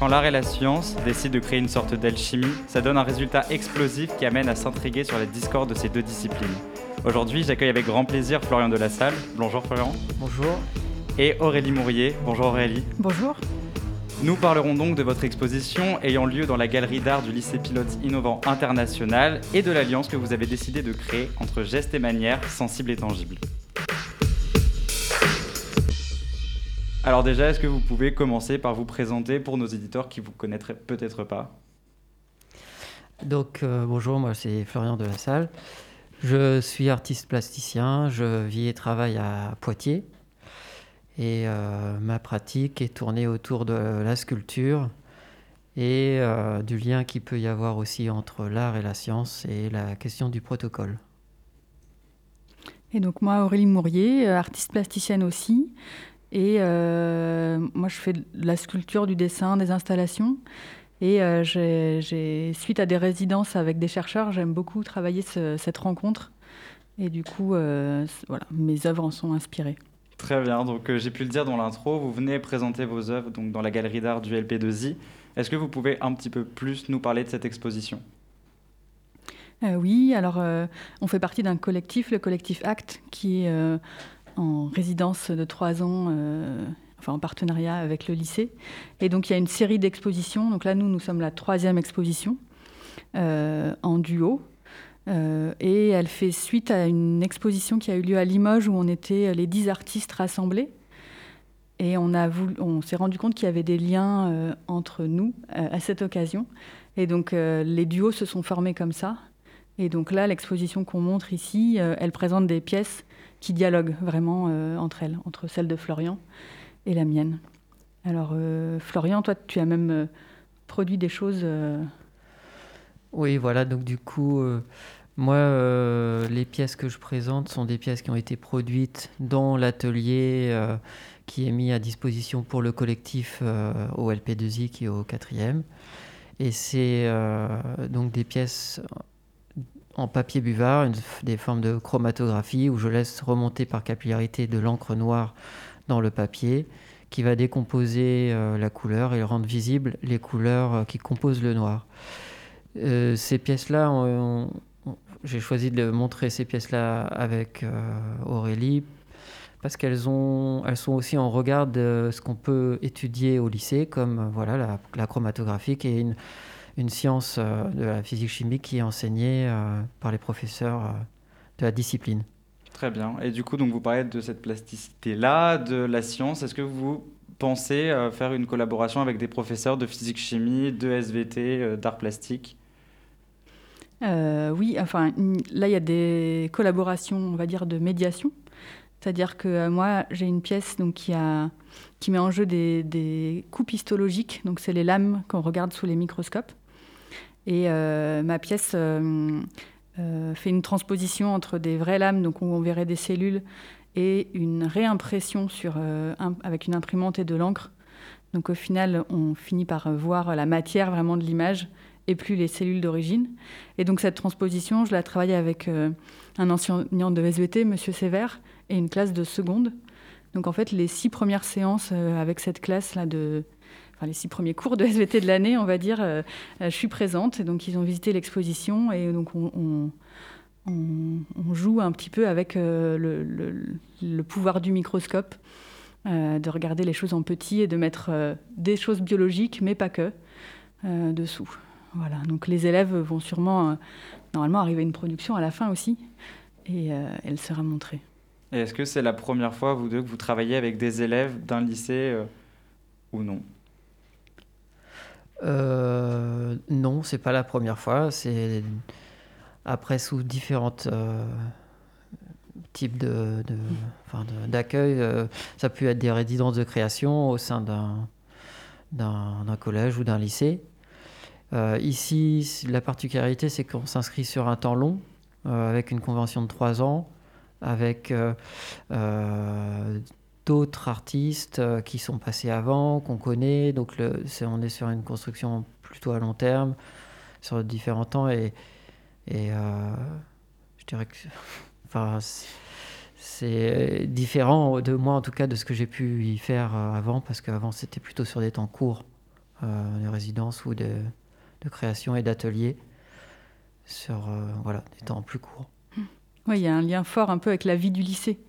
Quand l'art et la science décident de créer une sorte d'alchimie, ça donne un résultat explosif qui amène à s'intriguer sur la discorde de ces deux disciplines. Aujourd'hui, j'accueille avec grand plaisir Florian de la Salle. Bonjour Florian. Bonjour. Et Aurélie Mourier. Bonjour Aurélie. Bonjour. Nous parlerons donc de votre exposition ayant lieu dans la galerie d'art du lycée Pilote Innovant International et de l'alliance que vous avez décidé de créer entre gestes et manières sensibles et tangibles. Alors déjà, est-ce que vous pouvez commencer par vous présenter pour nos éditeurs qui vous connaîtraient peut-être pas Donc euh, bonjour, moi c'est Florian de la Salle. Je suis artiste plasticien, je vis et travaille à Poitiers. Et euh, ma pratique est tournée autour de la sculpture et euh, du lien qu'il peut y avoir aussi entre l'art et la science et la question du protocole. Et donc moi, Aurélie Mourier, artiste plasticienne aussi. Et euh, moi, je fais de la sculpture, du dessin, des installations. Et euh, suite à des résidences avec des chercheurs, j'aime beaucoup travailler cette rencontre. Et du coup, euh, voilà, mes œuvres en sont inspirées. Très bien. Donc, j'ai pu le dire dans l'intro, vous venez présenter vos œuvres donc, dans la galerie d'art du LP2I. Est-ce que vous pouvez un petit peu plus nous parler de cette exposition? Oui, alors on fait partie d'un collectif, le collectif ACT, qui est en résidence de trois ans, euh, enfin en partenariat avec le lycée. Et donc il y a une série d'expositions. Donc là, nous, nous sommes la troisième exposition euh, en duo. Euh, et elle fait suite à une exposition qui a eu lieu à Limoges où on était les dix artistes rassemblés. Et on, a on s'est rendu compte qu'il y avait des liens entre nous à cette occasion. Et donc les duos se sont formés comme ça. Et donc là, l'exposition qu'on montre ici, elle présente des pièces qui dialoguent vraiment euh, entre elles, entre celle de Florian et la mienne. Alors, euh, Florian, toi, tu as même euh, produit des choses. Oui, voilà, donc du coup, moi, les pièces que je présente sont des pièces qui ont été produites dans l'atelier qui est mis à disposition pour le collectif au LP2I qui est au quatrième. Et c'est donc des pièces en papier buvard, des formes de chromatographie où je laisse remonter par capillarité de l'encre noire dans le papier qui va décomposer euh, la couleur et rendre visibles les couleurs euh, qui composent le noir. Euh, ces pièces-là, j'ai choisi de montrer ces pièces-là avec Aurélie parce qu'elles elles sont aussi en regard de ce qu'on peut étudier au lycée, comme voilà la, la chromatographie qui est une, une science euh, de la physique-chimie qui est enseignée euh, par les professeurs euh, de la discipline. Très bien. Et du coup, donc vous parlez de cette plasticité-là, de la science. Est-ce que vous pensez faire une collaboration avec des professeurs de physique-chimie, de SVT, d'art plastique? Oui, enfin, là, il y a des collaborations, on va dire, de médiation. C'est-à-dire que moi, j'ai une pièce donc, qui, a, qui met en jeu des, des coupes histologiques. Donc, c'est les lames qu'on regarde sous les microscopes. Et euh, ma pièce euh, euh, fait une transposition entre des vraies lames, donc où on verrait des cellules, et une réimpression avec une imprimante et de l'encre. Donc au final, on finit par voir la matière vraiment de l'image et plus les cellules d'origine. Et donc cette transposition, je l'ai travaillée avec un enseignant de SVT, Monsieur Sévère, et une classe de seconde. Donc en fait, les six premières séances avec cette classe-là de les six premiers cours de SVT de l'année, on va dire, euh, euh, je suis présente. Donc, ils ont visité l'exposition et donc on, joue un petit peu avec euh, le, pouvoir du microscope, de regarder les choses en petit et de mettre des choses biologiques, mais pas que, dessous. Voilà. Donc, les élèves vont sûrement, normalement, arriver à une production à la fin aussi, et elle sera montrée. Est-ce que c'est la première fois, vous deux, que vous travaillez avec des élèves d'un lycée ou non? Euh, non, c'est pas la première fois. C'est après sous différents euh, types de, d'accueil. Euh, ça peut être des résidences de création au sein d'un, d'un, collège ou d'un lycée. Euh, ici, la particularité, c'est qu'on s'inscrit sur un temps long, avec une convention de trois ans, avec d'autres artistes euh, qui sont passés avant, qu'on connaît. Donc le, on est sur une construction plutôt à long terme, sur différents temps. Et, et euh, je dirais que c'est différent de moi, en tout cas, de ce que j'ai pu y faire euh, avant, parce qu'avant, c'était plutôt sur des temps courts. des résidences ou de, création et d'ateliers sur voilà, des temps plus courts. Oui, il y a un lien fort un peu avec la vie du lycée,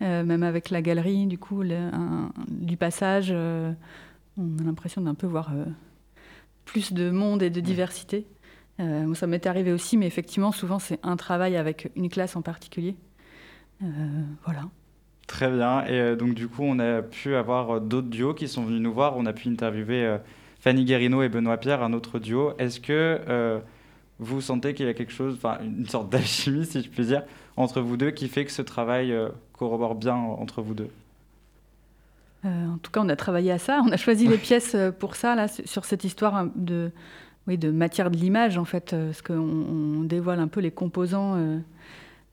même avec la galerie, du coup, du passage. on a l'impression d'un peu voir plus de monde et de diversité. moi, ça m'est arrivé aussi, mais effectivement, souvent, c'est un travail avec une classe en particulier. voilà. Très bien. Et euh, donc, du coup, on a pu avoir euh, d'autres duos qui sont venus nous voir. On a pu interviewer euh, Fanny Guérino et Benoît Pierre, un autre duo. Est-ce que vous sentez qu'il y a quelque chose, enfin, une sorte d'alchimie, si je puis dire, entre vous deux qui fait que ce travail corrobore bien entre vous deux En tout cas, on a travaillé à ça. On a choisi les pièces pour ça, là, sur cette histoire de, oui, de matière de l'image, en fait, parce qu'on dévoile un peu les composants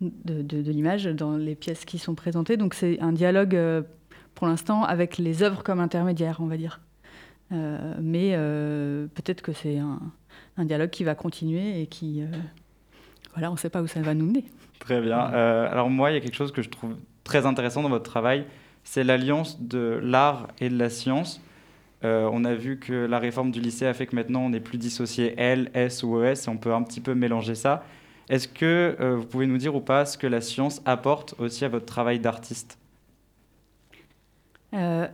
de, l'image dans les pièces qui sont présentées. Donc c'est un dialogue euh, pour l'instant avec les œuvres comme intermédiaires, on va dire. Euh, mais euh, peut-être que c'est un, dialogue qui va continuer et qui... voilà, on ne sait pas où ça va nous mener. Très bien. alors moi, il y a quelque chose que je trouve très intéressant dans votre travail, c'est l'alliance de l'art et de la science. on a vu que la réforme du lycée a fait que maintenant on n'est plus dissocié L, S ou ES, et on peut un petit peu mélanger ça. Est-ce que euh, vous pouvez nous dire ou pas ce que la science apporte aussi à votre travail d'artiste? Euh,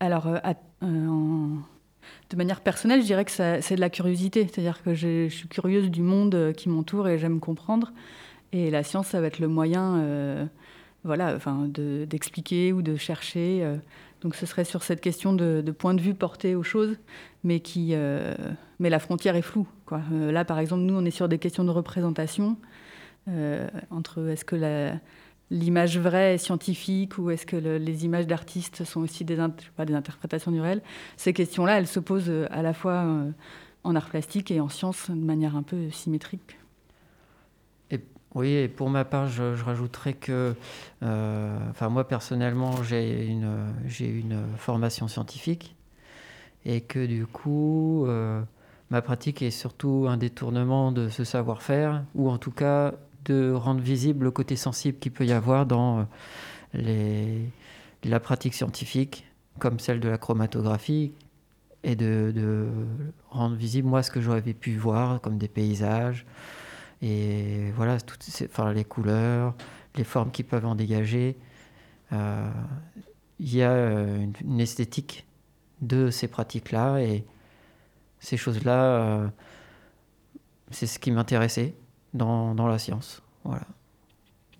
Alors, euh, de manière personnelle, je dirais que c'est de la curiosité. C'est-à-dire que je, suis curieuse du monde qui m'entoure et j'aime comprendre. Et la science, ça va être le moyen voilà, enfin, d'expliquer ou de chercher. donc ce serait sur cette question de, point de vue porté aux choses, mais, qui, mais la frontière est floue. Euh, là, par exemple, nous, on est sur des questions de représentation, euh, entre est-ce que l'image vraie est scientifique ou est-ce que les images d'artistes sont aussi des, des interprétations du réel. Ces questions-là, elles se posent euh, à la fois en art plastique et en sciences de manière un peu symétrique. Oui, et pour ma part, je, rajouterais que, enfin moi personnellement, j'ai une, une formation scientifique et que du coup, Ma pratique est surtout un détournement de ce savoir-faire, ou en tout cas de rendre visible le côté sensible qu'il peut y avoir dans euh, les, la pratique scientifique, comme celle de la chromatographie, et de, rendre visible moi ce que j'aurais pu voir comme des paysages, et voilà, toutes ces, enfin, les couleurs, les formes qui peuvent en dégager. Euh, il y a euh, une esthétique de ces pratiques-là, et ces choses-là, euh, c'est ce qui m'intéressait dans, la science. Voilà.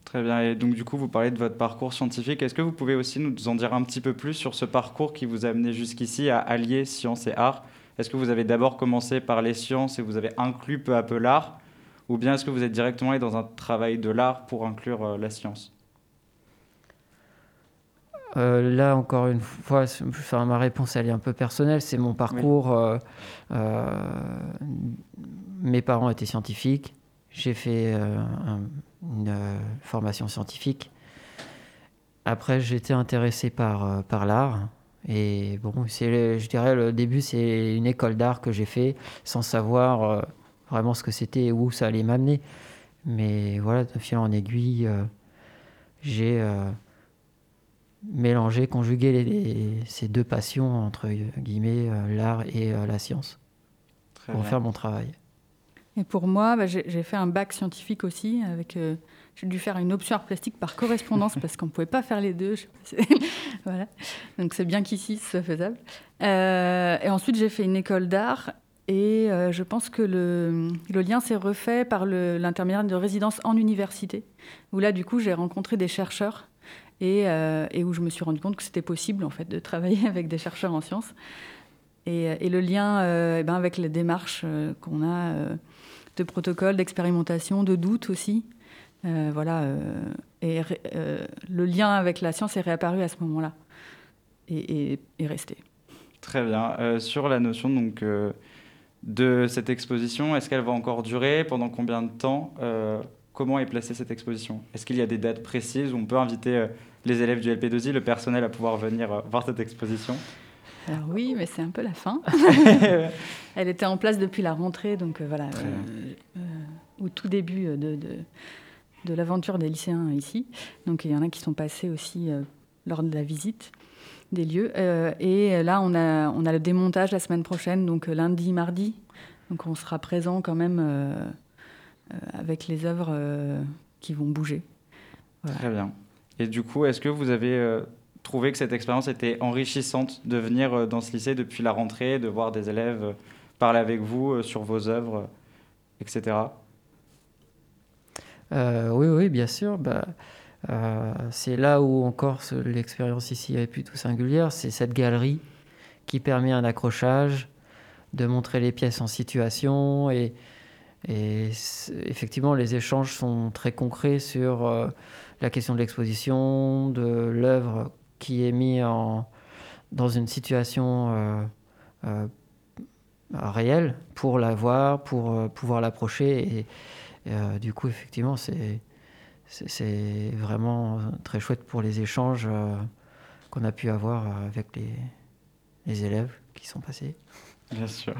Très bien. Et donc, du coup, vous parlez de votre parcours scientifique. Est-ce que vous pouvez aussi nous en dire un petit peu plus sur ce parcours qui vous a amené jusqu'ici à allier science et art? Est-ce que vous avez d'abord commencé par les sciences et vous avez inclus peu à peu l'art? Ou bien est-ce que vous êtes directement allé dans un travail de l'art pour inclure euh, la science? Euh, là, encore une fois, ma réponse elle est un peu personnelle. C'est mon parcours. Euh, euh, mes parents étaient scientifiques. J'ai fait une formation scientifique. Après, j'étais intéressé par, par l'art. Et bon, je dirais, le début, c'est une école d'art que j'ai fait sans savoir vraiment ce que c'était et où ça allait m'amener. Mais voilà, de fil en aiguille, j'ai mélanger, conjuguer ces deux passions, entre guillemets, euh, l'art et euh, la science, pour faire mon travail. Et pour moi, bah, j'ai fait un bac scientifique aussi. avec. Euh, j'ai dû faire une option art plastique par correspondance parce qu'on ne pouvait pas faire les deux. voilà. Donc c'est bien qu'ici ce soit faisable. et ensuite, j'ai fait une école d'art et je pense que le, lien s'est refait par l'intermédiaire de résidence en université, où là, du coup, j'ai rencontré des chercheurs euh, et, où je me suis rendu compte que c'était possible en fait de travailler avec des chercheurs en sciences. Et, le lien euh, eh ben, avec les démarches euh, qu'on a de protocole, d'expérimentation, de doute aussi. voilà, et le lien avec la science est réapparu à ce moment-là et, est resté. Très bien. sur la notion donc, de cette exposition, est-ce qu'elle va encore durer Pendant combien de temps comment est placée cette exposition? Est-ce qu'il y a des dates précises où on peut inviter euh, les élèves du LP2I, le personnel, à pouvoir venir euh, voir cette exposition? Alors oui, mais c'est un peu la fin. Elle était en place depuis la rentrée, donc euh, voilà, au tout début de, de, l'aventure des lycéens ici. Donc il y en a qui sont passés aussi lors de la visite. Des lieux. et là, on a, on a le démontage la semaine prochaine, donc lundi, mardi. Donc on sera présent quand même avec les œuvres qui vont bouger. Très bien. Et du coup, est-ce que vous avez trouvé que cette expérience était enrichissante de venir dans ce lycée depuis la rentrée, de voir des élèves parler avec vous sur vos œuvres, etc. oui, oui, bien sûr. Bah, euh, c'est là où encore l'expérience ici est plutôt singulière, c'est cette galerie qui permet un accrochage, de montrer les pièces en situation et, effectivement les échanges sont très concrets sur euh, la question de l'exposition, de l'œuvre qui est mise dans une situation euh, réelle pour la voir, pour pouvoir l'approcher et du coup effectivement c'est c'est vraiment très chouette pour les échanges euh, qu'on a pu avoir avec les, élèves qui sont passés. Bien sûr.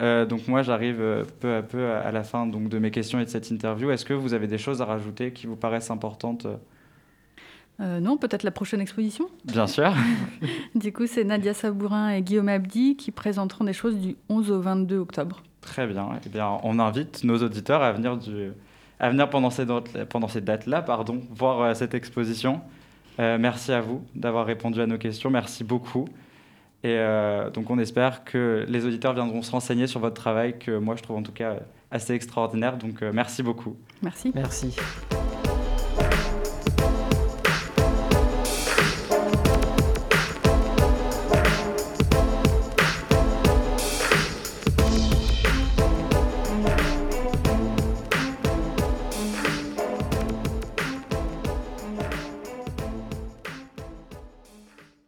Euh, donc moi, j'arrive euh, peu à peu à la fin donc, de mes questions et de cette interview. Est-ce que vous avez des choses à rajouter qui vous paraissent importantes non, peut-être la prochaine exposition Bien sûr. du coup, c'est Nadia Sabourin et Guillaume Abdi qui présenteront des choses du 11 au 22 octobre. Très bien. Eh bien, on invite nos auditeurs à venir du, à venir pendant ces, pendant ces dates-là, pardon, voir euh, cette exposition. Euh, merci à vous d'avoir répondu à nos questions. Merci beaucoup. Et euh, donc, on espère que les auditeurs viendront se renseigner sur votre travail, que moi, je trouve en tout cas assez extraordinaire. Donc, merci beaucoup. Merci. Merci.